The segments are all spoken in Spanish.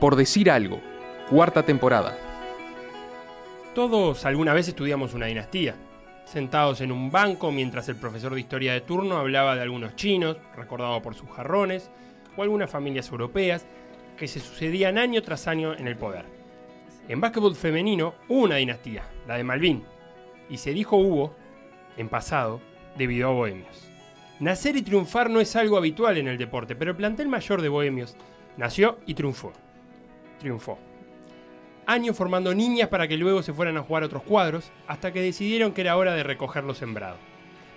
Por decir algo, cuarta temporada. Todos alguna vez estudiamos una dinastía, sentados en un banco mientras el profesor de historia de turno hablaba de algunos chinos, recordados por sus jarrones, o algunas familias europeas que se sucedían año tras año en el poder. En básquetbol femenino hubo una dinastía, la de Malvin, y se dijo hubo, en pasado, debido a Bohemios. Nacer y triunfar no es algo habitual en el deporte, pero el plantel mayor de Bohemios nació y triunfó. Triunfó. Años formando niñas para que luego se fueran a jugar otros cuadros, hasta que decidieron que era hora de recoger lo sembrado.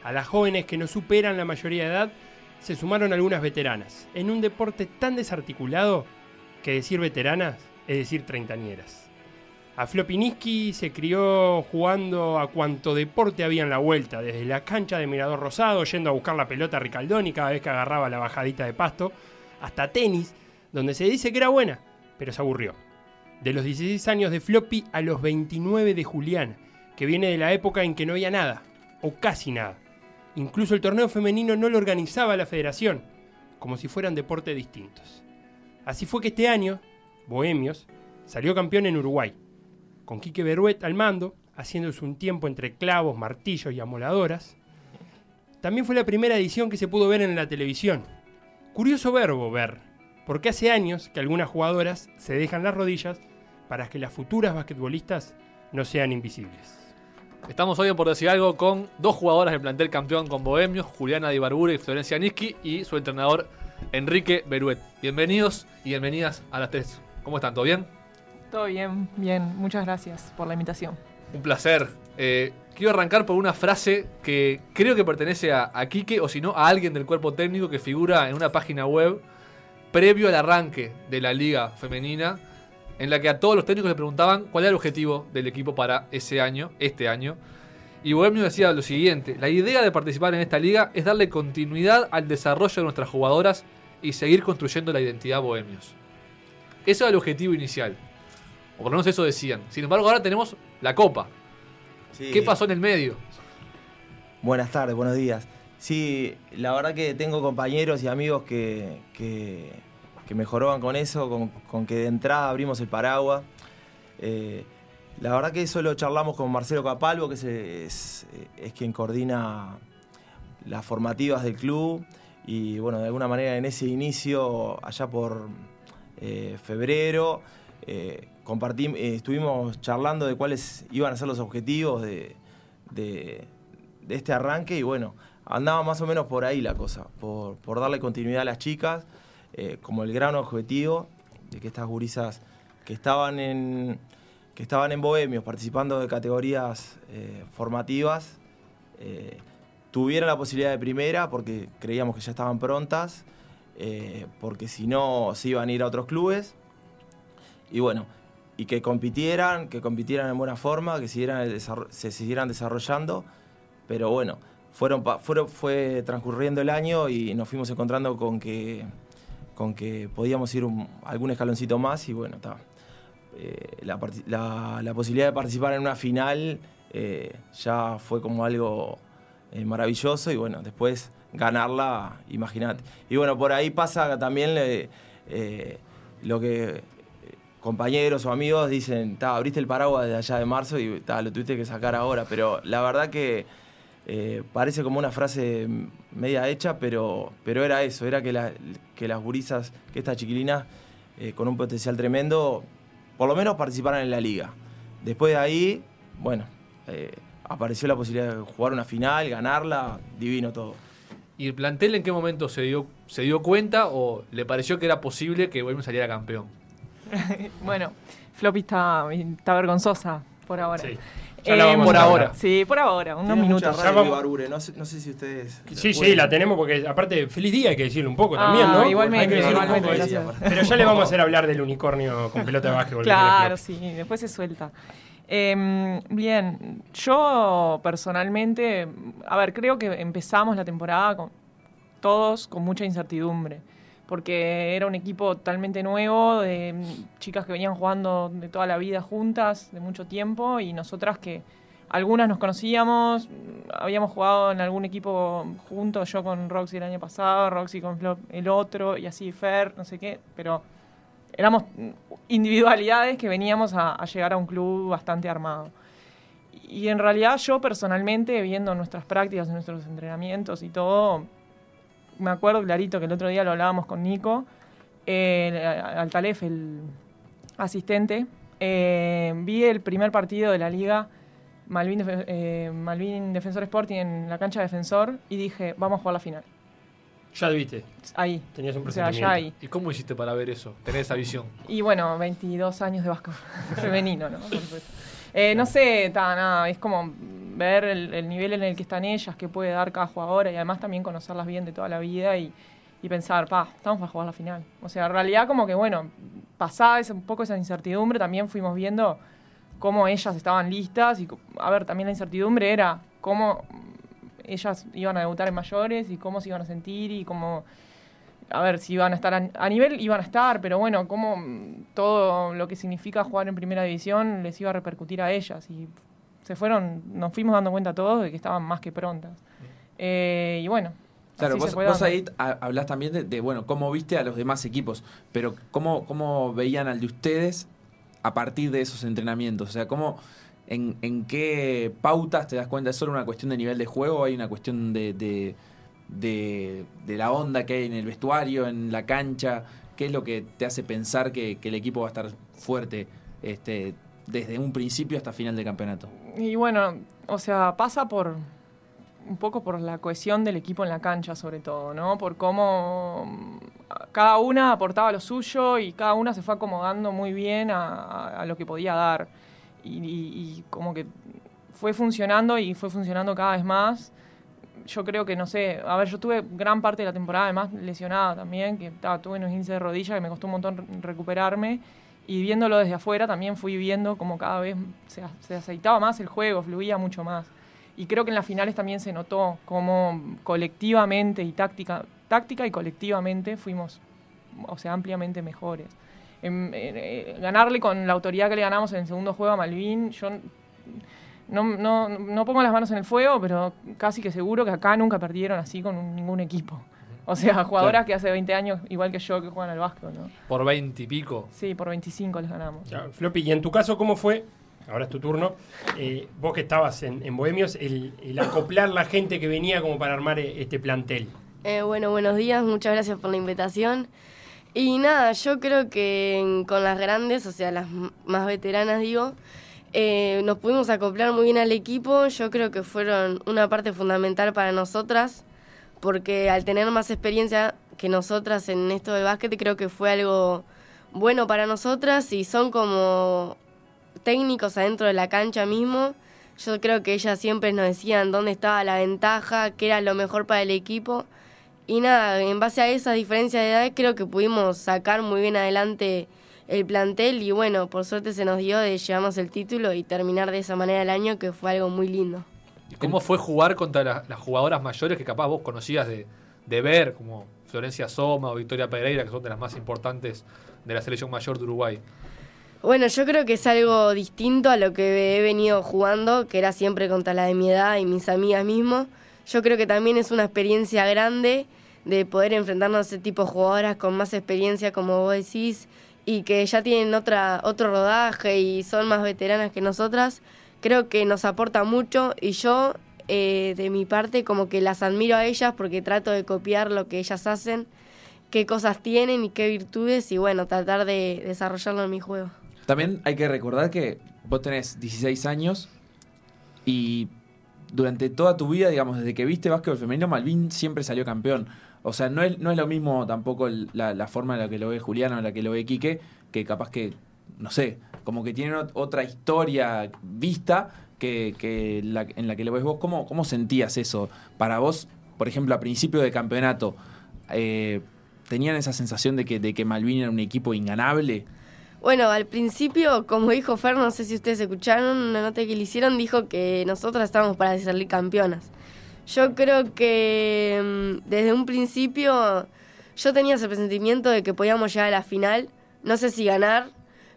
A las jóvenes que no superan la mayoría de edad se sumaron algunas veteranas, en un deporte tan desarticulado que decir veteranas es decir treintañeras. A Flopiniski se crió jugando a cuanto deporte había en la vuelta, desde la cancha de Mirador Rosado, yendo a buscar la pelota a Ricaldoni cada vez que agarraba la bajadita de pasto, hasta tenis, donde se dice que era buena, pero se aburrió. De los 16 años de Floppy a los 29 de Julián, que viene de la época en que no había nada, o casi nada. Incluso el torneo femenino no lo organizaba la federación, como si fueran deportes distintos. Así fue que este año, Bohemios salió campeón en Uruguay, con Quique Beruet al mando, haciéndose un tiempo entre clavos, martillos y amoladoras. También fue la primera edición que se pudo ver en la televisión. Curioso verbo ver, porque hace años que algunas jugadoras se dejan las rodillas para que las futuras basquetbolistas no sean invisibles. Estamos hoy en Por Decir Algo con dos jugadoras del plantel campeón con Bohemios, Juliana Di Barbure y Florencia Niski, y su entrenador Enrique Beruet. Bienvenidos y bienvenidas a las tres. ¿Cómo están? ¿Todo bien? Todo bien, bien. Muchas gracias por la invitación. Un placer. Eh, quiero arrancar por una frase que creo que pertenece a, a Quique o si no a alguien del cuerpo técnico que figura en una página web previo al arranque de la liga femenina en la que a todos los técnicos le preguntaban cuál era el objetivo del equipo para ese año, este año. Y Bohemio decía lo siguiente, la idea de participar en esta liga es darle continuidad al desarrollo de nuestras jugadoras y seguir construyendo la identidad Bohemios. Ese era el objetivo inicial. O por lo menos eso decían. Sin embargo, ahora tenemos la copa. Sí. ¿Qué pasó en el medio? Buenas tardes, buenos días. Sí, la verdad que tengo compañeros y amigos que, que, que me joroban con eso, con, que de entrada abrimos el paraguas. Eh, la verdad que eso lo charlamos con Marcelo Capalvo, que es, quien coordina las formativas del club. Y bueno, de alguna manera en ese inicio, allá por eh, febrero, eh, estuvimos charlando de cuáles iban a ser los objetivos de, este arranque y bueno, andaba más o menos por ahí la cosa, por darle continuidad a las chicas, eh, como el gran objetivo de que estas gurisas que estaban en, que estaban en Bohemios participando de categorías eh, formativas, eh, tuvieran la posibilidad de primera porque creíamos que ya estaban prontas, porque si no se iban a ir a otros clubes. Y bueno, y que compitieran, que compitieran en buena forma, que siguieran se siguieran desarrollando. Pero bueno, fueron, fue transcurriendo el año y nos fuimos encontrando con que, con que podíamos ir algún escaloncito más y bueno, está. Eh, la, posibilidad de participar en una final eh, ya fue como algo eh, maravilloso y bueno, después ganarla, imagínate. Y bueno, por ahí pasa también lo que compañeros o amigos dicen, "Ta, abriste el paraguas desde allá de marzo y ta, lo tuviste que sacar ahora, pero la verdad que eh, parece como una frase media hecha, pero, pero era eso, era que, la- que las gurisas, que estas chiquilinas eh, con un potencial tremendo, por lo menos participaran en la liga. Después de ahí, bueno, eh, apareció la posibilidad de jugar una final, ganarla, divino todo. ¿Y el plantel en qué momento se dio, se dio cuenta o le pareció que era posible que Bohemios saliera campeón? bueno, Floppy está, está vergonzosa por ahora. Sí. Ya la vamos por a ahora. Sí, por ahora, unos Tiene mucha minutos. radio Ya vamos- Ibarbure, no sé, no sé si ustedes... Sí, sí, pueden- la tenemos porque aparte, feliz día hay que decirlo un poco Ah, también, ¿no? igualmente, Hay que decirlo un igualmente, poco, gracias. Pero ya le vamos a hacer hablar del unicornio con pelota de básquetbol. que Claro, sí, después se suelta. Em, bien, yo personalmente, a ver, creo que empezamos la temporada con todos con mucha incertidumbre, porque era un equipo totalmente nuevo, de chicas que venían jugando de toda la vida juntas, de mucho tiempo, y nosotras que algunas nos conocíamos, habíamos jugado en algún equipo juntos, yo con Roxy el año pasado, Roxy con Flop el otro, y así Fer, no sé qué, pero éramos individualidades que veníamos a, a llegar a un club bastante armado. Y en realidad yo personalmente, viendo nuestras prácticas, nuestros entrenamientos y todo, me acuerdo clarito que el otro día lo hablábamos con Nico, eh, Altalef, el asistente, eh, vi el primer partido de la liga Malvin, eh, Malvin Defensor Sporting en la cancha Defensor y dije, vamos a jugar la final. Ya lo viste, Ahí. tenías un O sea, presentimiento. ya ahí. ¿Y cómo hiciste para ver eso? Tener esa visión. Y bueno, 22 años de básquet femenino, ¿no? Por supuesto. Eh, no sé, ta, nada, es como ver el, el nivel en el que están ellas, qué puede dar cada jugadora y además también conocerlas bien de toda la vida y, pensar, pa, estamos para jugar la final. O sea, en realidad como que, bueno, pasada ese- un poco esa incertidumbre, también fuimos viendo cómo ellas estaban listas y, a ver, también la incertidumbre era cómo ellas iban a debutar en mayores y cómo se iban a sentir y cómo a ver si iban a estar a, nivel, iban a estar, pero bueno, cómo mm, todo lo que significa jugar en primera división les iba a repercutir a ellas. Y se fueron, nos fuimos dando cuenta todos de que estaban más que prontas. Eh, y bueno. Claro, vos, vos ahí ha- hablás también de, de, bueno, cómo viste a los demás equipos, pero cómo, cómo veían al de ustedes a partir de esos entrenamientos. O sea, cómo, en, en qué pautas te das cuenta, ¿es solo una cuestión de nivel de juego o hay una cuestión de, de, de- de la onda que hay en el vestuario, en la cancha? ¿Qué es lo que te hace pensar que, que el equipo va a estar fuerte este, desde un principio hasta final del campeonato? Y bueno, o sea, pasa por un poco por la cohesión del equipo en la cancha, sobre todo, ¿no? Por cómo mm, cada una aportaba lo suyo y cada una se fue acomodando muy bien a, a- a lo que podía dar. Y, y- y como que fue funcionando y fue funcionando cada vez más. Yo creo que, no sé, a ver, yo tuve gran parte de la temporada además lesionada también, que ta, tuve unos índices de rodilla que me costó un montón re- recuperarme. Y viéndolo desde afuera también fui viendo como cada vez se, se aceitaba más el juego, fluía mucho más. Y creo que en las finales también se notó cómo colectivamente y táctica, táctica y colectivamente fuimos, o sea, ampliamente mejores. En- en- eh, ganarle con la autoridad que le ganamos en el segundo juego a Malvin, yo no, no, no pongo las manos en el fuego, pero casi que seguro que acá nunca perdieron así con ningún equipo. O sea, jugadoras Claro. que hace 20 años, igual que yo, que juegan al básquet, ¿no? Por 20 y pico. Sí, por 25 les ganamos. Ya, Floppy, y en tu caso, ¿cómo fue? Ahora es tu turno. Eh, vos que estabas en, en Bohemios, el, el acoplar la gente que venía como para armar eh, este plantel. Eh, bueno, buenos días, muchas gracias por la invitación. Y nada, yo creo que con las grandes, o sea, las más veteranas, digo, eh, nos pudimos acoplar muy bien al equipo. Yo creo que fueron una parte fundamental para nosotras, porque al tener más experiencia que nosotras en esto de básquet, creo que fue algo bueno para nosotras y son como técnicos adentro de la cancha mismo. Yo creo que ellas siempre nos decían dónde estaba la ventaja, qué era lo mejor para el equipo. Y nada, en base a esa diferencia de edad creo que pudimos sacar muy bien adelante el plantel y bueno, por suerte se nos dio de llevarnos el título y terminar de esa manera el año que fue algo muy lindo. ¿Y cómo fue jugar contra la- las jugadoras mayores que capaz vos conocías de, de ver, como Florencia Soma o Victoria Pereira, que son de las más importantes de la selección mayor de Uruguay? Bueno, yo creo que es algo distinto a lo que he venido jugando, que era siempre contra la de mi edad y mis amigas mismo. Yo creo que también es una experiencia grande de poder enfrentarnos a ese tipo de jugadoras con más experiencia, como vos decís, y que ya tienen otra, otro rodaje y son más veteranas que nosotras. Creo que nos aporta mucho y yo, eh, de mi parte, como que las admiro a ellas porque trato de copiar lo que ellas hacen, qué cosas tienen y qué virtudes, y bueno, tratar de desarrollarlo en mi juego. También hay que recordar que vos tenés 16 años y durante toda tu vida, digamos, desde que viste básquetbol femenino, Malvin siempre salió campeón. O sea, no es, no es lo mismo tampoco la forma en la que lo ve Juliano, en la que lo ve Quique, que capaz que, no sé, como que tienen ot- otra historia vista que, que en la que lo ves vos. ¿Cómo, ¿Cómo sentías eso? Para vos, por ejemplo, a principio de campeonato, eh, ¿tenían esa sensación de que, de que Malvin era un equipo inganable? Bueno, al principio, como dijo Fer, no sé si ustedes escucharon, una nota que le hicieron dijo que nosotras estábamos para salir campeonas. Yo creo que mm, desde un principio yo tenía ese presentimiento de que podíamos llegar a la final, no sé si ganar,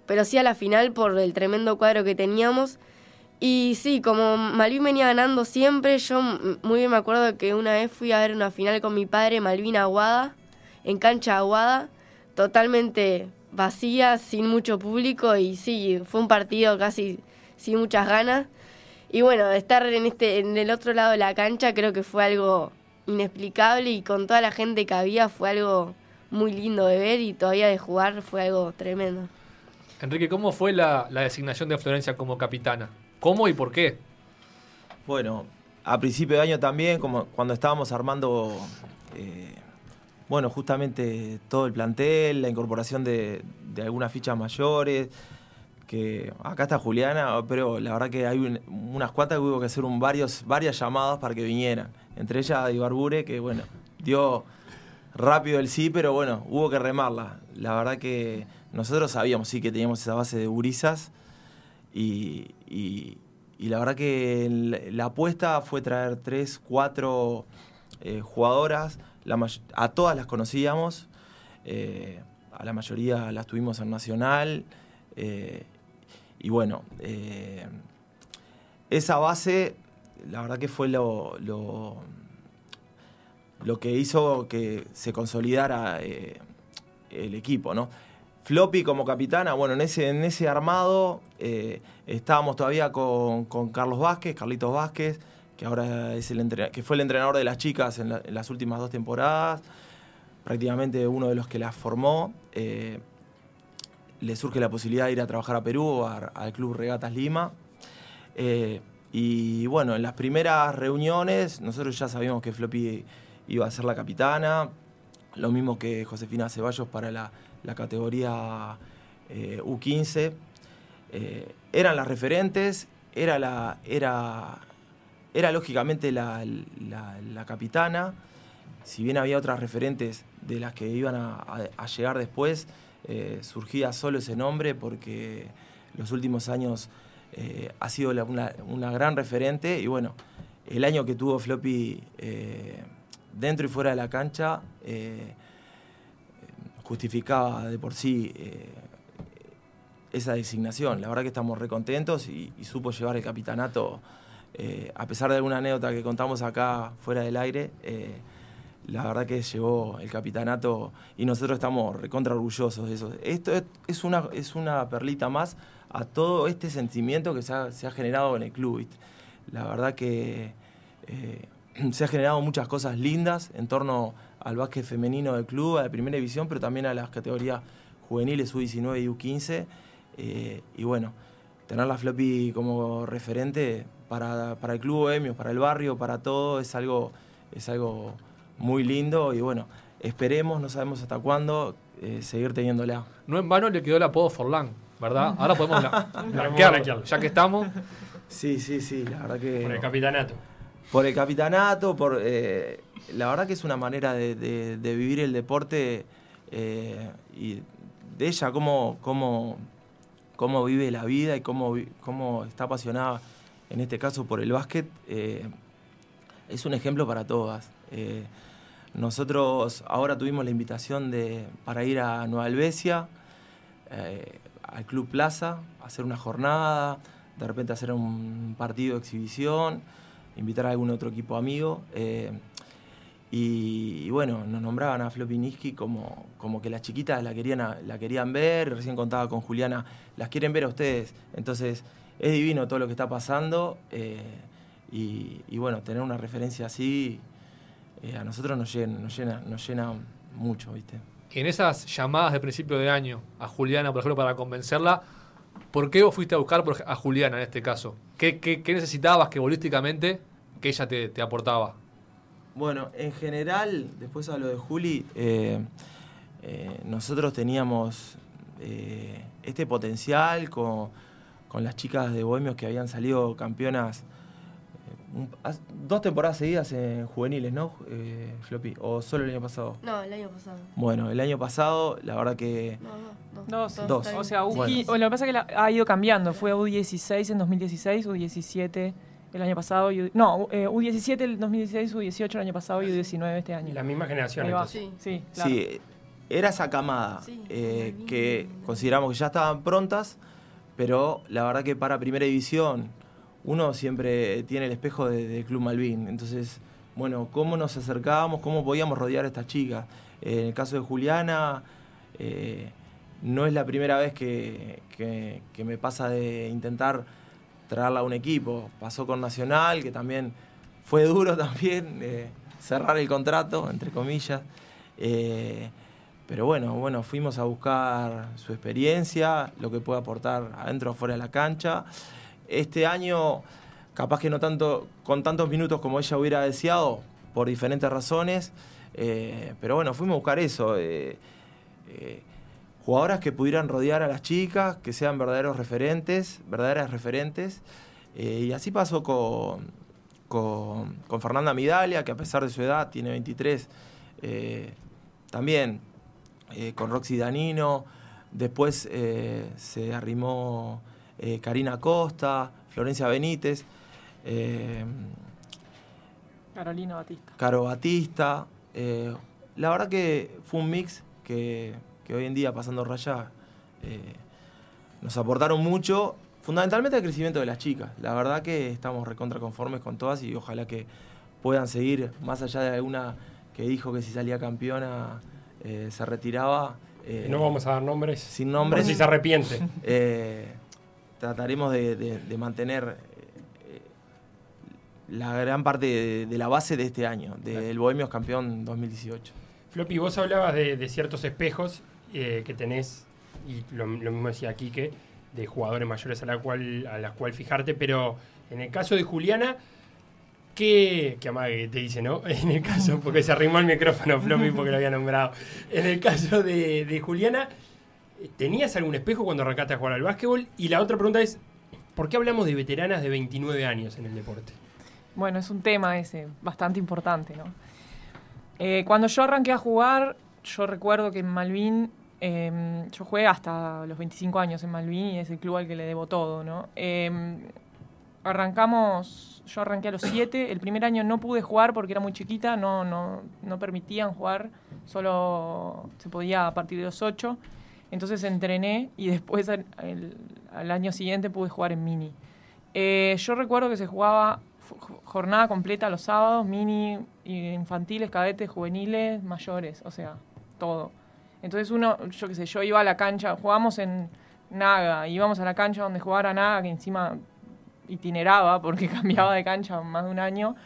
pero sí a la final por el tremendo cuadro que teníamos. Y sí, como Malvin venía ganando siempre, yo muy bien me acuerdo que una vez fui a ver una final con mi padre, Malvin Aguada, en cancha Aguada, totalmente vacía, sin mucho público y sí, fue un partido casi sin muchas ganas. Y bueno, estar en este en el otro lado de la cancha creo que fue algo inexplicable y con toda la gente que había fue algo muy lindo de ver y todavía de jugar fue algo tremendo. Enrique, ¿cómo fue la, designación de Florencia como capitana? ¿Cómo y por qué? Bueno, a principio de año también, como cuando estábamos armando, eh, bueno, justamente todo el plantel, la incorporación de, algunas fichas mayores, que acá está Juliana, pero la verdad que hay un- unas cuantas que hubo que hacer varios, varias llamadas para que vinieran. Entre ellas Ibarbure, que bueno, dio rápido el sí, pero bueno, hubo que remarla. La verdad que nosotros sabíamos sí que teníamos esa base de gurisas y, la verdad que la apuesta fue traer tres, cuatro eh, jugadoras, a todas las conocíamos, eh, a la mayoría las tuvimos en Nacional, eh, y bueno, esa base, la verdad que fue lo, lo, lo que hizo que se consolidara el equipo, ¿no? Floppy como capitana, bueno, en ese, en ese armado eh, estábamos todavía con, con Carlos Vázquez, Carlitos Vázquez, que ahora es el que fue el entrenador de las chicas en las últimas dos temporadas, prácticamente uno de los que las formó. eh, le surge la posibilidad de ir a trabajar a Perú, a- al Club Regatas Lima. Eh, y bueno, en las primeras reuniones nosotros ya sabíamos que Floppy iba a ser la capitana, lo mismo que Josefina Ceballos para la, la categoría eh, U15. Eh, eran las referentes, era, la, era, era lógicamente la, la- capitana, si bien había otras referentes de las que iban a, llegar después, eh, surgía solo ese nombre porque los últimos años eh, ha sido una, gran referente y bueno, el año que tuvo Floppy dentro y fuera de la cancha justificaba de por sí eh, esa designación. La verdad que estamos recontentos y, supo llevar el capitanato, eh, a pesar de alguna anécdota que contamos acá fuera del aire, eh, la verdad que llevó el capitanato y nosotros estamos recontra orgullosos de eso. Esto es, una, es una perlita más a todo este sentimiento que se ha, generado en el club. La verdad que se ha generado muchas cosas lindas en torno al básquet femenino del club, a la primera división, pero también a las categorías juveniles U19 y U15. Eh, y bueno, tener la Floppy como referente para, para el club Bohemios, para el barrio, para todo, es algo, es algo muy lindo y bueno, esperemos, no sabemos hasta cuándo, eh, seguir teniéndola. No en vano le quedó el apodo Forlán, ¿verdad? Ahora podemos bla- blanquearlo, blanquearlo. ya que estamos. Sí, sí, sí, la verdad que... Por el capitanato. Por el capitanato, por eh, la verdad que es una manera de, vivir el deporte eh, y de ella cómo, cómo, cómo vive la vida y cómo, cómo está apasionada, en este caso por el básquet, eh, es un ejemplo para todas. Nosotros ahora tuvimos la invitación de, para ir a Nueva Albesia, al Club Plaza, hacer una jornada, de repente hacer un partido de exhibición, invitar a algún otro equipo amigo. eh, y, bueno, nos nombraban a Flopiniski como, como que las chiquitas la querían, la querían ver, recién contaba con Juliana, las quieren ver a ustedes. Entonces, es divino todo lo que está pasando. eh, y, bueno, tener una referencia así eh, a nosotros nos llena, nos llena, nos llena mucho, ¿viste? En esas llamadas de principio de año a Juliana, por ejemplo, para convencerla, ¿por qué vos fuiste a buscar a Juliana en este caso? ¿Qué, qué- qué necesitabas que bolísticamente que ella te, te aportaba? Bueno, en general, después a lo de Juli, eh, eh, nosotros teníamos eh, este potencial con, con las chicas de Bohemios que habían salido campeonas un- dos temporadas seguidas en juveniles, ¿no, eh, Floppy? ¿O solo el año pasado? No, el año pasado. Bueno, el año pasado, la verdad que... No, no, no. Dos. Dos. O sea, U- Bueno. y- o lo que pasa es que la- ha ido cambiando. Fue U16 en 2016, U17 el año pasado. y U- no, eh, U17 el 2016, U18 el año pasado y U19 este año. La misma generación. Entonces. Sí. Sí, claro. Sí, era esa camada Sí, eh, que consideramos que ya estaban prontas, pero la verdad que para primera división uno siempre tiene el espejo de- Club Malvin. Entonces, bueno, cómo nos acercábamos, cómo podíamos rodear a estas chicas. Eh, en el caso de Juliana, eh, no es la primera vez que, me pasa de intentar traerla a un equipo. Pasó con Nacional, que también fue duro también eh, cerrar el contrato, entre comillas. Pero bueno, bueno, fuimos a buscar su experiencia, lo que puede aportar adentro o fuera de la cancha. Este año, capaz que no tanto con tantos minutos como ella hubiera deseado, por diferentes razones. eh, pero bueno, fuimos a buscar eso. eh, eh, jugadoras que pudieran rodear a las chicas, que sean verdaderos referentes, verdaderas referentes. y así pasó con, con, Fernanda Midalia, que a pesar de su edad, tiene 23, eh, también con Roxy Danino. Después se arrimó eh, Karina Costa, Florencia Benítez, eh, Carolina Batista. Caro Batista. eh, la verdad que fue un mix que, que hoy en día, pasando raya, eh, nos aportaron mucho, fundamentalmente al crecimiento de las chicas. La verdad que estamos recontra conformes con todas y ojalá que puedan seguir, más allá de alguna que dijo que si salía campeona eh, se retiraba. eh, No vamos a dar nombres. Sin nombres. Por si se arrepiente. eh, trataremos de, de- de mantener eh, la gran parte de, de la base de este año, del Bohemios campeón 2018. Floppy, vos hablabas de, de ciertos espejos eh, que tenés, y lo, lo mismo decía Quique, de jugadores mayores a la cual a las cual fijarte, pero en el caso de Juliana, ¿qué, que amague te dice, no? En el caso, porque se arrimó el micrófono Floppy porque lo había nombrado. En el caso de, de Juliana, ¿tenías algún espejo cuando arrancaste a jugar al básquetbol? Y la otra pregunta es, ¿por qué hablamos de veteranas de 29 años en el deporte? Bueno, es un tema ese, bastante importante, ¿no? Eh, cuando yo arranqué a jugar, yo recuerdo que en Malvin, eh, yo jugué hasta los 25 años en Malvin y es el club al que le debo todo, ¿no? Eh, arrancamos, yo arranqué a los 7, el primer año no pude jugar porque era muy chiquita, no, no, no permitían jugar, solo se podía a partir de los 8, entonces entrené y después al, año siguiente pude jugar en mini. Eh, yo recuerdo que se jugaba jornada completa los sábados, mini, infantiles, cadetes, juveniles, mayores, o sea, todo. Entonces uno, yo qué sé, yo iba a la cancha, jugábamos en Naga, íbamos a la cancha donde jugara Naga, que encima itineraba porque cambiaba de cancha más de un año,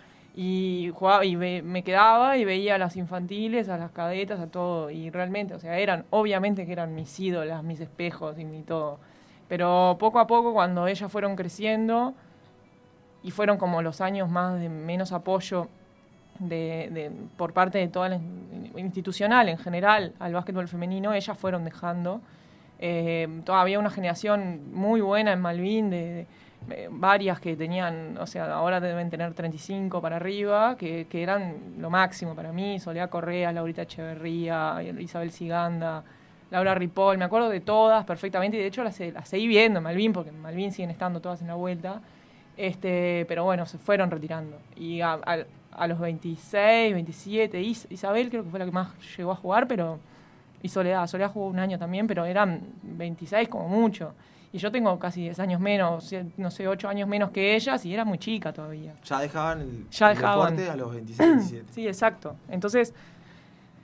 y jugaba y ve- me quedaba y veía a las infantiles, a las cadetas, a todo, y realmente, o sea, eran, obviamente que eran mis ídolas, mis espejos y mi todo. Pero poco a poco, cuando ellas fueron creciendo, y fueron como los años más de menos apoyo de, de- por parte de toda la in- institucional en general al básquetbol femenino, ellas fueron dejando. Eh, todavía una generación muy buena en Malvin, de, de- eh, varias que tenían, o sea, ahora deben tener 35 para arriba, que, eran lo máximo para mí, Soledad Correa, Laurita Echeverría, Isabel Siganda, Laura Ripoll, me acuerdo de todas perfectamente, y de hecho las, las seguí viendo en Malvin, porque en Malvin siguen estando todas en la vuelta. Este, pero bueno, se fueron retirando. Y a, los 26, 27, Is- Isabel creo que fue la que más llegó a jugar, pero. Y Soledad, Soledad jugó un año también, pero eran 26 como mucho. Y yo tengo casi 10 años menos, no sé, 8 años menos que ellas, y era muy chica todavía. Ya dejaban el, Ya dejaban. deporte a los 26, 27. Sí, exacto. Entonces,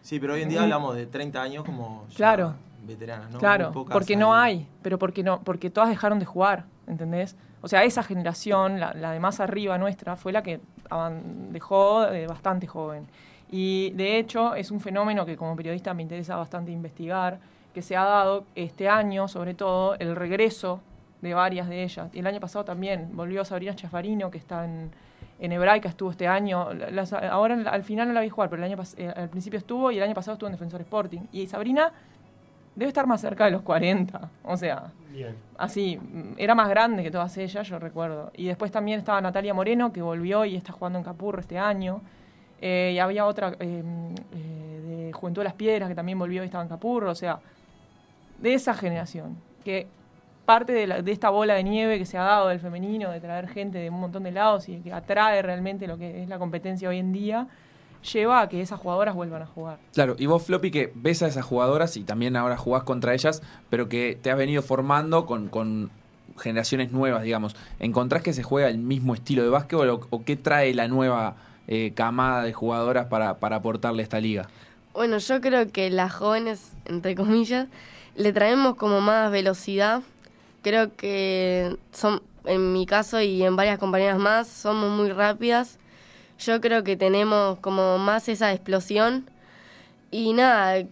Sí, pero hoy en día hablamos de 30 años como ya Claro. veteranas, ¿no? Claro, porque no hay, pero porque no, porque todas dejaron de jugar, ¿entendés? O sea, esa generación, la, la de más arriba nuestra, fue la que dejó bastante joven. Y de hecho es un fenómeno que como periodista me interesa bastante investigar, que se ha dado este año, sobre todo, el regreso de varias de ellas. Y el año pasado también volvió Sabrina Chafarino, que está en, en Hebraica, estuvo este año. Las- ahora al final no la vi jugar, pero el año eh, al principio estuvo y el año pasado estuvo en Defensor Sporting. Y Sabrina debe estar más cerca de los 40. O sea, Bien. así, era más grande que todas ellas, yo recuerdo. Y después también estaba Natalia Moreno, que volvió y está jugando en Capurro este año. Eh, y había otra eh, eh, de Juventud de las Piedras, que también volvió y estaba en Capurro. O sea, de esa generación, que parte de, la- de esta bola de nieve que se ha dado del femenino, de traer gente de un montón de lados y que atrae realmente lo que es la competencia hoy en día, lleva a que esas jugadoras vuelvan a jugar. Claro, y vos, Floppy, que ves a esas jugadoras y también ahora jugás contra ellas, pero que te has venido formando con, con generaciones nuevas, digamos. ¿Encontrás que se juega el mismo estilo de básquetbol o, o qué trae la nueva eh, camada de jugadoras para, para aportarle a esta liga? Bueno, yo creo que las jóvenes, entre comillas, le traemos como más velocidad. Creo que son, en mi caso y en varias compañeras más, somos muy rápidas. Yo creo que tenemos como más esa explosión. Y nada,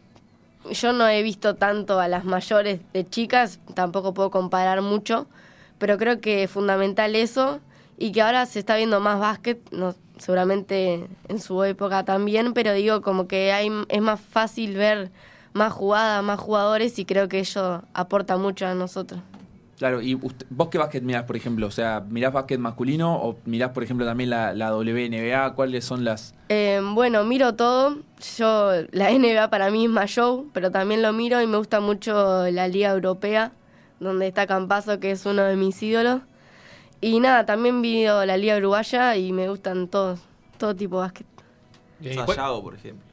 yo no he visto tanto a las mayores de chicas, tampoco puedo comparar mucho, pero creo que es fundamental eso y que ahora se está viendo más básquet, no, seguramente en su época también, pero digo como que hay, es más fácil ver más jugadas, más jugadores y creo que ello aporta mucho a nosotros. Claro, y usted- vos qué básquet mirás, por ejemplo? O sea, ¿mirás básquet masculino o mirás, por ejemplo, también la, la WNBA? ¿Cuáles son las...? Eh, bueno, miro todo. Yo, la NBA para mí es más show, pero también lo miro y me gusta mucho la Liga Europea, donde está Campazo, que es uno de mis ídolos. Y nada, también miro la Liga Uruguaya y me gustan todos, todo tipo de básquet. Bien, ¿cuál- Sayago, por ejemplo.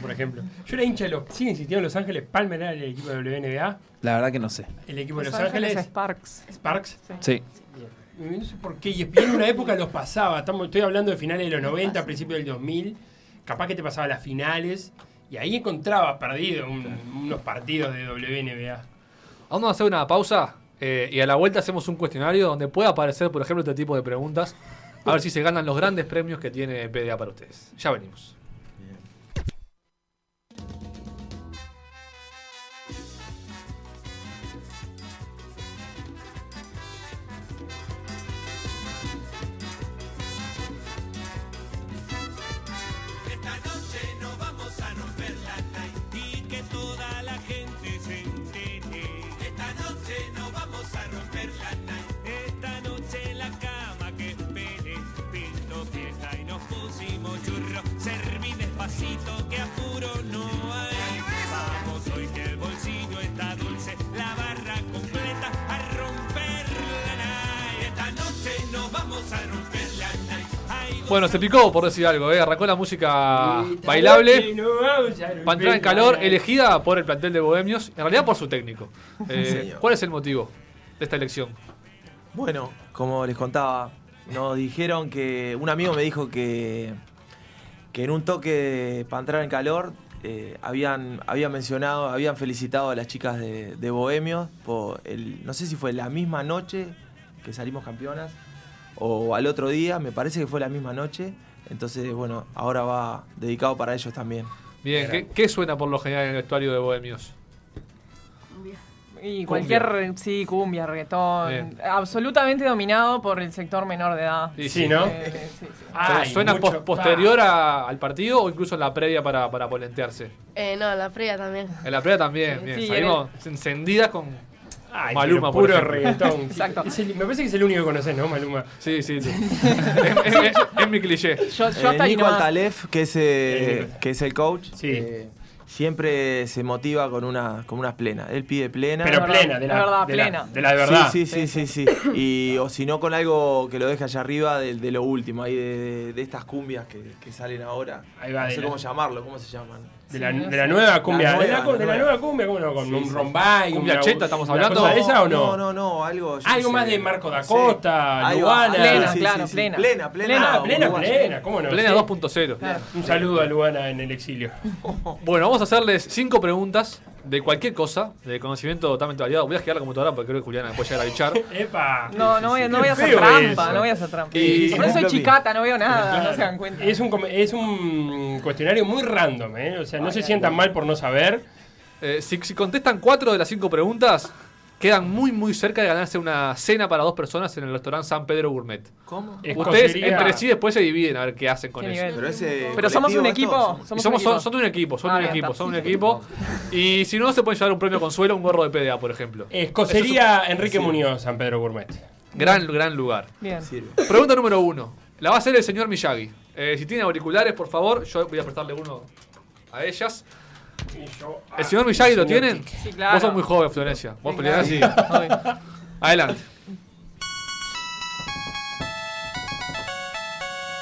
Por ejemplo. Yo era hincha de los. Sigue insistiendo en Los Ángeles. Palmer era el equipo de WNBA. La verdad que no sé. El equipo de Los Los, Ángeles Ángeles. Sparks. Sparks. Sí. No sé por qué. Y en una época los pasaba. Estamos, estoy hablando de finales de los 90, principios del 2000. Capaz que te pasaba las finales. Y ahí encontrabas perdido un- unos partidos de WNBA. Vamos a hacer una pausa eh, y a la vuelta hacemos un cuestionario donde pueda aparecer, por ejemplo, este tipo de preguntas. A ver si se ganan los grandes premios que tiene PDA para ustedes. Ya venimos. Bueno, se picó por decir algo, ¿eh? arrancó la música bailable. Para entrar en calor, elegida por el plantel de Bohemios, en realidad por su técnico. Eh. ¿Cuál es el motivo de esta elección? Bueno, como les contaba, nos dijeron que un amigo me dijo que, que en un toque para entrar en calor eh, habían, habían mencionado, habían felicitado a las chicas de, de Bohemios por el, no sé si fue la misma noche que salimos campeonas o al otro día, me parece que fue la misma noche. Entonces, bueno, ahora va dedicado para ellos también. Bien, ¿qué, qué suena por lo general en el vestuario de Bohemios? Y cualquier, sí, cumbia, reggaetón. Bien. Absolutamente dominado por el sector menor de edad. Sí, Sí, ¿no? Eh, sí, sí. ¿Pero Ay, ¿Suena mucho- posterior a- al partido o incluso en la previa para, para polentearse? Eh, no, la previa también. En la previa también, Sí, bien. sí, Salimos encendidas con. Ay, Maluma, por puro reggaetón. Exacto. Es el- me parece que es el único que conoces, ¿no, Maluma? Sí, sí, sí. es, es- es mi cliché. Yo, yo Eh, hasta ahí Nico nomás. Altalef, que es, eh, Eh, que es el coach, sí. eh, siempre se motiva con, una, con unas plenas. Él pide plena. Pero verdad, plena, de la, verdad, de la- plena. de la de verdad. Sí, sí, sí, sí, sí. Y, o si no, con algo que lo deje allá arriba de, de lo último, ahí de, de- de estas cumbias que, que salen ahora. Ahí va, no de sé la- cómo llamarlo, ¿cómo se llaman? De la, Sí, de la sé. nueva cumbia. La de, la, nueva, de la nueva. nueva cumbia, ¿cómo no? Con Sí, un sí. rombay. Cumbia una- cheta, ¿estamos hablando? cosa de esa o no? No, no, no, algo. Algo qué más sé. de Marco da Sí. Costa, Luana. Plena, claro, plena. Plena, plena. Ah, plena, uruguaya. plena, ¿cómo no? Plena Sí. 2.0. Un saludo a Luana en el exilio. Bueno, vamos a hacerles cinco preguntas de cualquier cosa, de conocimiento totalmente variado. Voy a girar la computadora porque creo que Juliana puede llegar a bichar. ¡Epa! No, no voy, a- no voy a hacer trampa, eso. no voy a hacer trampa. Y- Por eso soy chicata, no veo nada, Claro. no se dan cuenta. Es un, es un cuestionario muy random, ¿eh? O sea, no se sientan mal por no saber. Eh, si, si contestan cuatro de las cinco preguntas, quedan muy, muy cerca de ganarse una cena para dos personas en el restaurante San Pedro Gourmet. ¿Cómo? Ustedes Escocería- entre sí después se dividen a ver qué hacen con Qué eso. nivel. Pero ese Pero somos un colectivo equipo. esto, Y Somos, somos, un son, equipo. son de un equipo, son Ah, de un bien, equipo, está. son de un equipo. Y si no, se pueden llevar un premio consuelo, un gorro de PDA, por ejemplo. Escocería Enrique Muñoz, San Pedro Gourmet. Gran, gran lugar. Bien. Sirve. Pregunta número uno. La va a hacer el señor Miyagi. Eh, si tiene auriculares, por favor, yo voy a prestarle uno a ellas. ¿El señor Miyagi lo tienen? Sí, claro. Vos sos muy joven, Florencia. Vos, Juliana, sí. Adelante.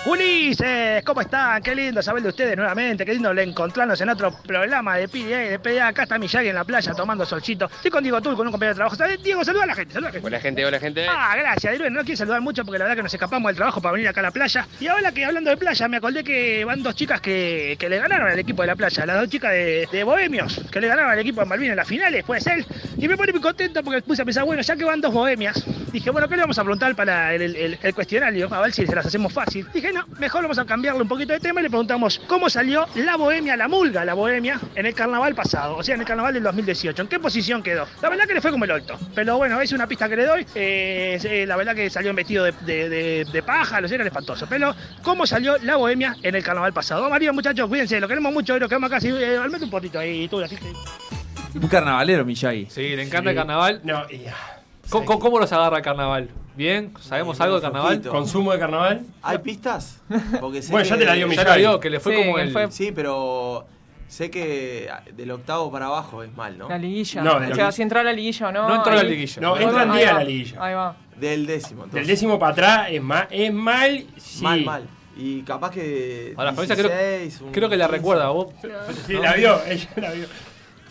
Ulises, ¿cómo están? Qué lindo saber de ustedes nuevamente, qué lindo encontrarnos en otro programa de PDA, de PDA. Acá está Miyagi en la playa tomando solcito. Estoy con Diego Tul, con un compañero de trabajo. Diego, saluda a la gente, saluda a la gente. Hola gente, hola gente. Ah, gracias, Diego. No quiero saludar mucho porque la verdad que nos escapamos del trabajo para venir acá a la playa. Y ahora que hablando de playa, me acordé que van dos chicas que, que le ganaron al equipo de la playa, las dos chicas de, de Bohemios, que le ganaron al equipo de Malvin en las finales, puede ser. Y me pone muy contento porque puse a pensar, bueno, ya que van dos Bohemias, dije, bueno, ¿qué le vamos a preguntar para el, el- el- el cuestionario? A ver si se las hacemos fácil. Dije, no, mejor vamos a cambiarle un poquito de tema y le preguntamos cómo salió la Bohemia, la mulga, la Bohemia, en el carnaval pasado, o sea, en el carnaval del 2018. ¿En qué posición quedó? La verdad que le fue como el orto. Pero bueno, es una pista que le doy. Eh, eh, la verdad que salió en vestido de, de, de, de paja, lo sé, era espantoso. Pero, ¿cómo salió la Bohemia en el carnaval pasado? María, muchachos, cuídense, lo queremos mucho, lo queremos acá. Sí, eh, un potito ahí, tú, así que. Un carnavalero, Miyagi. Sí, le encanta el carnaval. No, y, ah, ¿Cómo, cómo- cómo los agarra el carnaval? ¿Bien? ¿Sabemos algo de carnaval? poquito. ¿Consumo de carnaval? ¿Hay pistas? Porque sé Bueno, ya que- te la dio Ya Miyagi. la dio, que le fue Sí, como el... fue- Sí, pero sé que del octavo para abajo es mal, ¿no? La liguilla. No, o sea, si entra a la liguilla o no. No entró a la liguilla. No, entra en va, día ahí la liguilla. Ahí va. Del décimo, entonces. Del décimo para atrás es, ma- es mal. Sí. Mal, mal. Y capaz que. Ahora, Florencia, creo- 16, un Creo que la 15. recuerda. ¿Vos? Sí, la vio, ella la vio.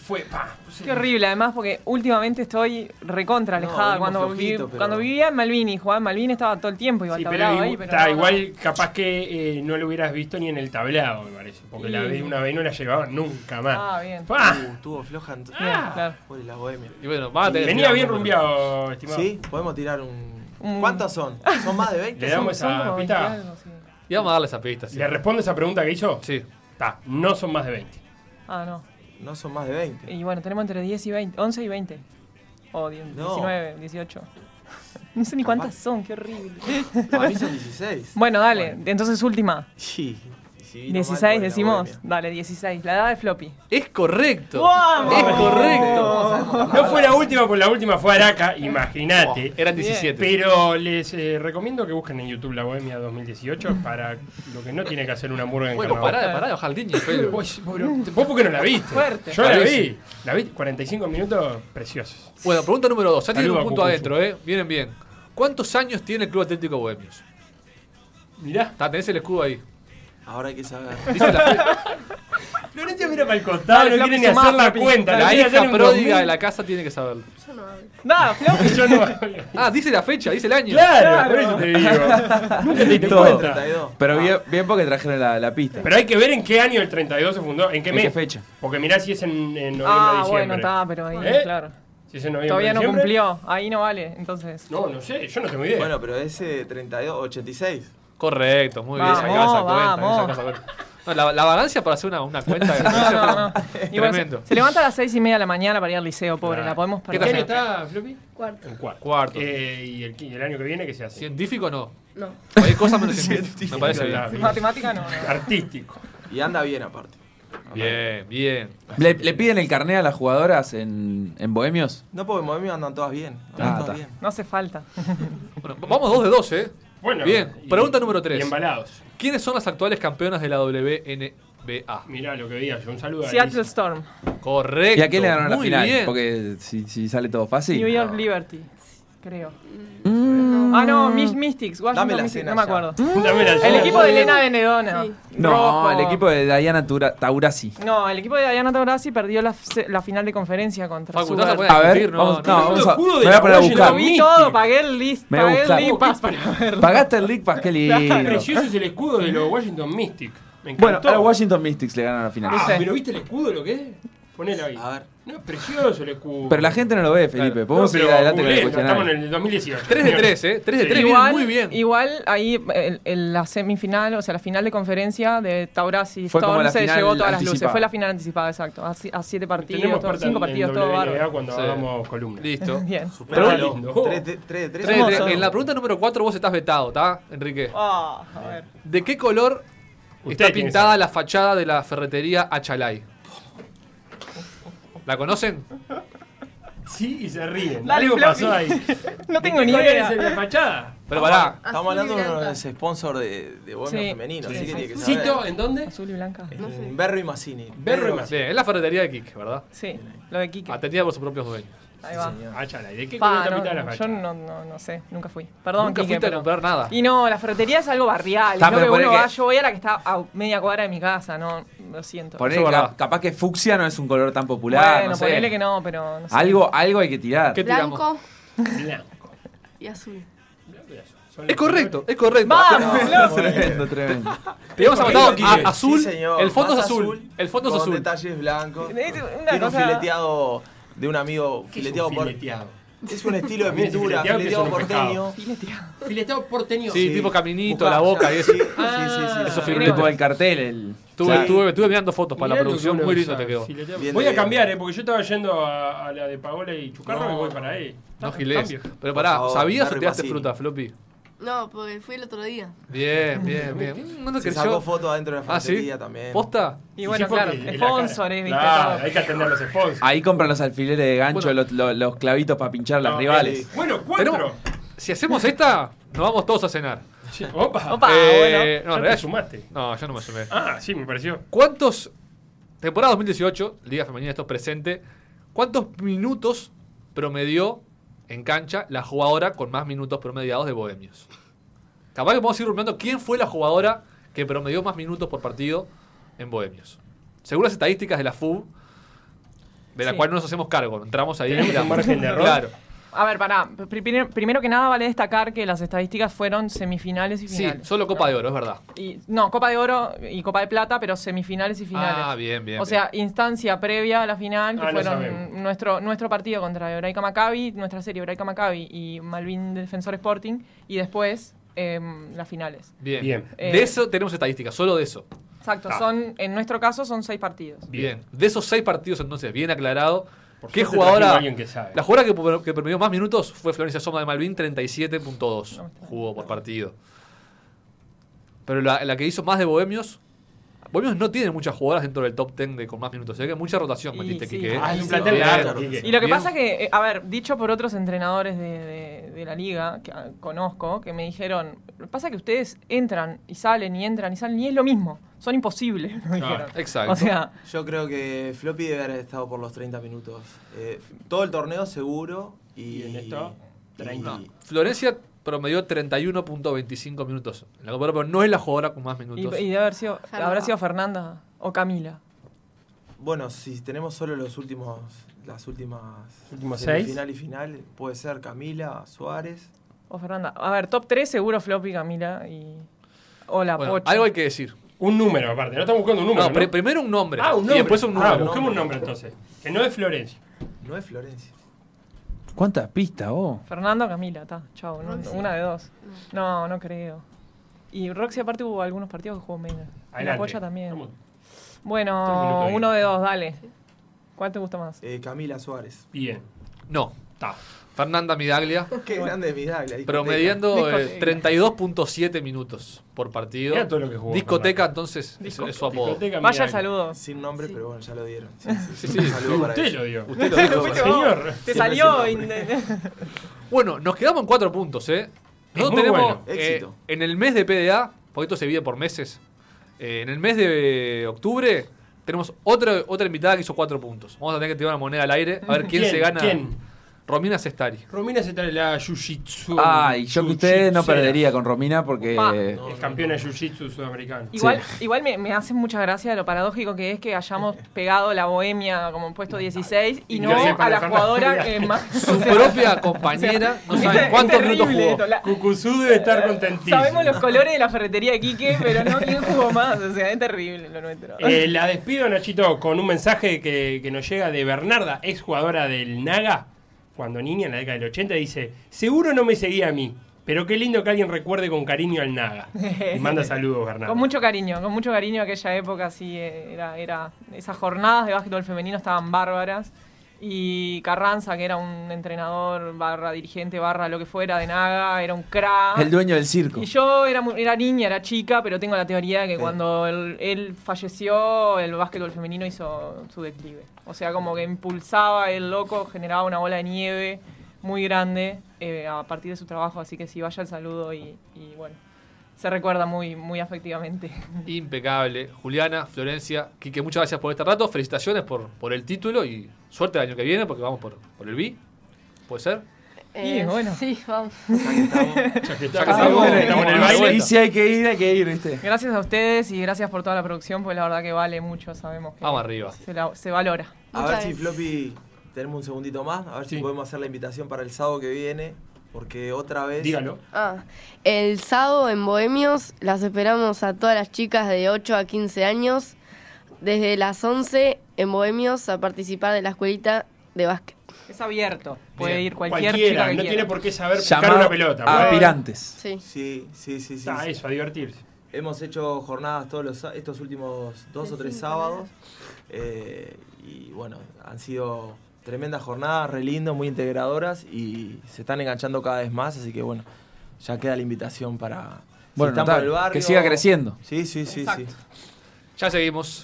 Fue, pa. Qué horrible, además, porque últimamente estoy recontra alejada. cuando, flojitos, viví- pero- cuando vivía en Malvin y jugaba en Malvin estaba todo el tiempo, iba al Sí, tablado ahí, pero está, no, no. igual capaz que eh, no lo hubieras visto ni en el tablado, me parece. Porque la vez una vez no la llevaban nunca más. Ah, bien. Uh, estuvo floja. entonces. Claro. Pobre la bohemia. Y bueno, Venía bien rumbeado, estimado. Sí, podemos tirar un. ¿Cuántas son? ¿Son más de 20? Le damos Son esa pista. 20 algo, sí. Y vamos a darle esa pista. sí. ¿Le responde esa pregunta que hizo? Sí. Está, no son más de 20. Ah, no. No son más de 20. Y bueno, tenemos entre 10 y 20, 11 y 20. O 10, No. 19, 18. No sé ni Capaz- cuántas son, qué horrible. Para mí son 16. Bueno, dale, entonces última. Sí. Y si vino mal, 16 pobre la decimos. Dale, 16. La edad de floppy. Es correcto. ¡Wow! Es correcto. No fue la última, porque la última fue Araca, imagínate. Eran 17. Pero les eh, recomiendo que busquen en YouTube la Bohemia 2018 para lo que no tiene que hacer una murga en Bueno, carnaval. pará, pará Felo. Vos, vos, vos por qué no la viste? Fuerte. Yo la vi. La vi 45 minutos preciosos. Bueno, pregunta número 2. Ya tienen un punto adentro, ¿eh? Vienen bien. ¿Cuántos años tiene el Club Atlético Bohemios? Mirá. Está, tenés el escudo ahí. Ahora hay que saber. Dice la, Florencia mira para el costado, no quiere ni hacer la cuenta. la no hija pródiga 2000. de la casa tiene que saberlo. Nada, floppy. Yo no. Ah, dice la fecha, dice el año. Claro, por eso te digo. Nunca te diste cuenta. 32. Pero bien, bien porque trajeron la, la pista. Pero hay que ver en qué año el 32 se fundó, en qué ¿En mes. qué fecha? Porque mirá si es en, en noviembre Ah, diciembre. bueno, está, pero ahí, ¿Eh? claro. Si es en noviembre Todavía no diciembre. cumplió. Ahí no vale, entonces. No, no sé, yo no tengo idea. Bueno, pero ese 32, 86. Correcto, muy bien. Vamos, esa cuenta, esa cuenta. No, la, la vagancia para hacer una, una cuenta de No, no, Tremendo. se, se levanta a las seis y media de la mañana para ir al liceo, pobre. Claro. La podemos ¿Qué ¿Qué perder. año está, Floppy? Cuarto. Cuarto. Cuarto. Eh, ¿Y el, año que viene qué se hace? ¿Científico no? No. Cualquier cosa menos científico. Me parece bien. Bien. Matemática no. no. Artístico. Y anda bien aparte. Bien, bien. ¿Le, le piden el carné a las jugadoras en, en Bohemios? No, porque en Bohemia andan todas bien. Andan Ah, todas está. bien. No hace falta. Bueno, vamos dos de dos, ¿eh? Bueno. Bien. y- Pregunta número tres. Y embalados. ¿Quiénes son las actuales campeonas de la WNBA? Mirá lo que veía yo. Un saludo a Seattle Alicia. Storm. Correcto. ¿Y a quién le ganaron la Muy final? bien. Porque si, si sale todo fácil. New York Liberty. Creo. Mm. Ah, no, Mis- Mystics. Dame la Mystics. cena No me ya. acuerdo. Dame la El equipo de Elena Benedona. Sí. No, Rojo. el equipo de Diana Tura- Taurasi. No, el equipo de Diana Taurasi perdió la, final de conferencia contra Facu, ¿estás a Sugar. poner A ver, discutir? Vamos, no. no, vamos a, escudo me de voy a poner a Washington buscar. Lo vi todo, pagué el list, Me voy a pagué el buscar. League Pass para verlo. Pagaste el League Pass, qué lindo. Precioso es el escudo de los Washington Mystic. Me Bueno, encantó. a los Washington Mystics le ganan la final. Ah, pero ¿viste el escudo lo que es? Ponelo ahí. A ver. No, precioso el escudo. Pero la gente no lo ve, Felipe. Claro. Podemos No, seguir adelante con el Estamos en el 2018. 3 de 3, ¿eh? 3 de Sí. 3, viene Igual, muy bien. igual ahí el- el- la semifinal, o sea, la final de conferencia de Taurasi Storm se llevó todas las anticipada. luces. Fue la final anticipada, exacto. A, a siete partidos, Tenemos todo- cinco en- partidos, en todo bárbaro. cuando Sí. hagamos columnas. Listo. Bien. Pero Pero lindo. 3 de 3. 3 de 3. Hermoso. En la pregunta número 4 vos estás vetado, ¿está, Enrique? Ah, a ver. ¿De qué color Usted está pintada la fachada de la ferretería Achalay? ¿La conocen? Sí, y se ríen. Dale, Algo pasó ahí. No tengo ¿De ni idea. es el de fachada? Pero pará. Estamos Azul y hablando de uno blanca. de ese sponsor de, de Sí. femenino, Sí, así que tiene que saber. ¿Cito en dónde? Azul y blanca. En Berro y Massini. Berro y Massini. Bien, es la ferretería de Kike, ¿verdad? Sí, lo de Kike. Atendida por sus propios dueños. Ahí va. señor. Ah, ¿y de qué Pa, color la no, mitad de la no, facha? yo no, no, no sé, nunca fui. Perdón, Nunca Quique, fuiste a pero- comprar nada. Y no, la ferretería es algo barrial. Está, pero que ponele uno va, que- yo voy a la que está a media cuadra de mi casa, no, lo siento. Poné, Eso es capaz que fucsia no es un color tan popular. bueno, no sé. ponele que no, pero no sé. Algo, algo hay que tirar. ¿Qué tiramos? Blanco Blanco. y azul. Son Es los correcto, es correcto. ¡Vamos, loco! Tremendo, tremendo. Te correcto, Quique. a- azul. Sí, señor. El fondo es Más azul. El fondo es con azul. detalles blancos. Es una Tiene un cosa- fileteado de un amigo. ¿Qué es un Fileteado por. fileteado? Es un estilo de es pintura, fileteado, que fileteado porteño. Fileteado. Fileteado porteño. Sí, Sí. tipo caminito, la boca ya, y eso. Sí, sí, sí, sí. Eso Eso tipo el cartel, el. Estuve, Claro. estuve, estuve mirando fotos para Mirá la que producción, muy lindo te quedó. fileteado. Bien Voy a cambiar, eh, porque yo estaba yendo a, a la de Paola y Chucarro No. y voy para ahí. No, Ah, Gilés. Pero pará, ¿sabías o Barry tiraste Mazzini. fruta, Floppy? No, porque fui el otro día. Bien, bien, bien. No te Se sacó fotos adentro de la Ah, ¿sí? ferretería también. ¿Posta? Y bueno, sí, claro, viste, todo. hay que atender los sponsors. Ahí compran los alfileres de gancho, Bueno. los, los- los clavitos para pinchar a las rivales. Bueno, cuatro. Si hacemos esta, nos vamos todos a cenar. Sí, Opa. Opa, Eh, bueno. no, en ¿Ya te sumaste? No, yo no me sumé. Ah, sí, me pareció. ¿Cuántos, temporada 2018, Liga Femenina esto presente, cuántos minutos promedió en cancha la jugadora con más minutos promediados de Bohemios? Capaz que vamos a ir rumiando quién fue la jugadora que promedió más minutos por partido en Bohemios. Según las estadísticas de la FUB, de la Sí. cual no nos hacemos cargo, entramos ahí Tenemos un margen de error. Claro. A ver, pará. Pri- Primero, primero que nada vale destacar que las estadísticas fueron semifinales y Sí, finales. solo Copa de Oro, es verdad. Y, no, Copa de Oro y Copa de Plata, pero semifinales y finales. Ah, bien, bien. o sea, instancia previa a la final, que Ah, fueron nuestro, nuestro partido contra Hebraica Maccabi, nuestra serie Hebraica Maccabi y Malvin Defensor Sporting, y después em, las finales. bien. Bien. De Eh, eso tenemos estadísticas, solo de eso. Exacto, Ah. son, en nuestro caso son seis partidos. Bien. De esos seis partidos, entonces, bien aclarado. Por ¿Qué jugadora? que sabe. La jugadora que, que promedió más minutos fue Florencia Soma de Malvin, 37.2 No, está jugó por partido. Pero la, la que hizo más de Bohemios. Bohemios no tiene muchas jugadoras dentro del top 10 de, con más minutos. Hay que mucha rotación, Y metiste, sí. Quique. ¿eh? Ah, es un plantel largo. Y lo que pasa que, eh, a ver, dicho por otros entrenadores de, de- de la liga que ah, conozco, que me dijeron, lo que pasa que ustedes entran y salen y entran y salen y es lo mismo, son imposibles, me dijeron. Exacto. O sea, Yo creo que Floppy debe haber estado por los 30 minutos. Eh, todo el torneo seguro. Y, Y en esto, y- 30. Florencia promedió 31.25 minutos. En la Copa pero no es la jugadora con más y, minutos. y debe haber sido, Fernanda. habrá sido Fernanda o Camila. Bueno, si tenemos solo los últimos, las últimas Últimos seis. final y final, puede ser Camila, Suárez. O Fernanda. A ver, top 3 seguro Floppy, Camila y. O la Bueno, Pocha. algo hay que decir. Un número aparte, no estamos buscando un número. No, ¿no? pri- primero un nombre. Ah, un nombre. Y después un Ah, número. busquemos un nombre entonces. Que no es Florencia. No es Florencia. ¿Cuántas pistas, vos? Fernanda o Camila, está. Chao, no- una de dos. No, no creo. Y Roxy aparte hubo algunos partidos que jugó menos. Y la. Pocha también. Bueno, uno de dos, dale. ¿Cuál te gusta más? Eh, Camila Suárez. Bien. No. Está. Fernanda Midaglia. Qué grande Midaglia. discoteca. Promediando eh, Discoteca. 32.7 minutos por partido. Mirá todo lo que jugó Discoteca, entonces, es, Disco- es su apodo. Discoteca Vaya saludo. Sin nombre, Sí. pero bueno, ya lo dieron. Sí, Sí, sí, saludo para Usted ellos. lo dio. Usted lo dijo. Fuiste Señor. Te salió. Bueno, nos quedamos en cuatro puntos, ¿eh? Nosotros tenemos bueno. eh, Éxito. en el mes de PDA, porque esto se divide por meses, eh, en el mes de octubre tenemos otra, otra invitada que hizo cuatro puntos. Vamos a tener que tirar una moneda al aire a ver quién, se gana. ¿Quién? Romina Cestari. Romina se trae la Jiu-Jitsu. Ay, yo que ustedes no perdería con Romina porque. Pa. Es campeona de Jiu-Jitsu sudamericano. Igual, igual me, me hace mucha gracia lo paradójico que es que hayamos pegado la bohemia como puesto 16 y Y no a la Fernanda jugadora que más. Su propia compañera, no es saben cuántos terrible minutos jugó. esto, la- Cucuzú debe estar contentísimo. Sabemos los colores de la ferretería de Quique, pero no quién jugó más. O sea, es terrible lo nuestro. Eh, la despido, Nachito, con un mensaje que, que nos llega de Bernarda, ex jugadora del Naga, cuando niña en la década del 80, dice, seguro no me seguía a mí, pero qué lindo que alguien recuerde con cariño al Naga. Y manda saludos, Bernarda. Con mucho cariño, con mucho cariño aquella época, sí, eh, era, era, esas jornadas de básquetbol femenino estaban bárbaras. Y Carranza, que era un entrenador, barra dirigente, barra lo que fuera de Naga, era un crack. el dueño del circo. Y yo era, era niña, era chica, pero tengo la teoría de que cuando él, él falleció, el básquetbol femenino hizo su declive. O sea, como que impulsaba el loco, generaba una bola de nieve muy grande eh, a partir de su trabajo. Así que sí, vaya el saludo y, y bueno, se recuerda muy, muy afectivamente. Impecable. Juliana, Florencia, Quique, muchas gracias por este rato. Felicitaciones por, por el título y suerte el año que viene porque vamos por, por el B. ¿Puede ser? Y Eh, bueno. Sí, vamos. Y si hay que ir, hay que ir, ¿viste? Gracias a ustedes y gracias por toda la producción, porque la verdad que vale mucho, sabemos que Vamos arriba. se, la- se valora. A Muchas ver si. Floppy, tenemos un segundito más, a ver Sí. si podemos hacer la invitación para el sábado que viene, porque otra vez... Dígalo. Ah, el sábado en Bohemios las esperamos a todas las chicas de 8 a 15 años, desde las 11 en Bohemios a participar de la escuelita de básquet. Es abierto, puede Bien. ir cualquier Cualquiera, chica que no quiera. tiene por qué saber picar Llamado una pelota. a aspirantes. Sí. Sí, sí, sí, sí. Ah, sí. eso, a divertirse. Hemos hecho jornadas todos los, estos últimos dos o tres sábados. eh, y bueno, han sido tremendas jornadas, re lindo, muy integradoras y se están enganchando cada vez más. Así que bueno, ya queda la invitación para. si Bueno, están notable, por el barrio. que siga creciendo. Sí, sí, sí, sí. Ya seguimos.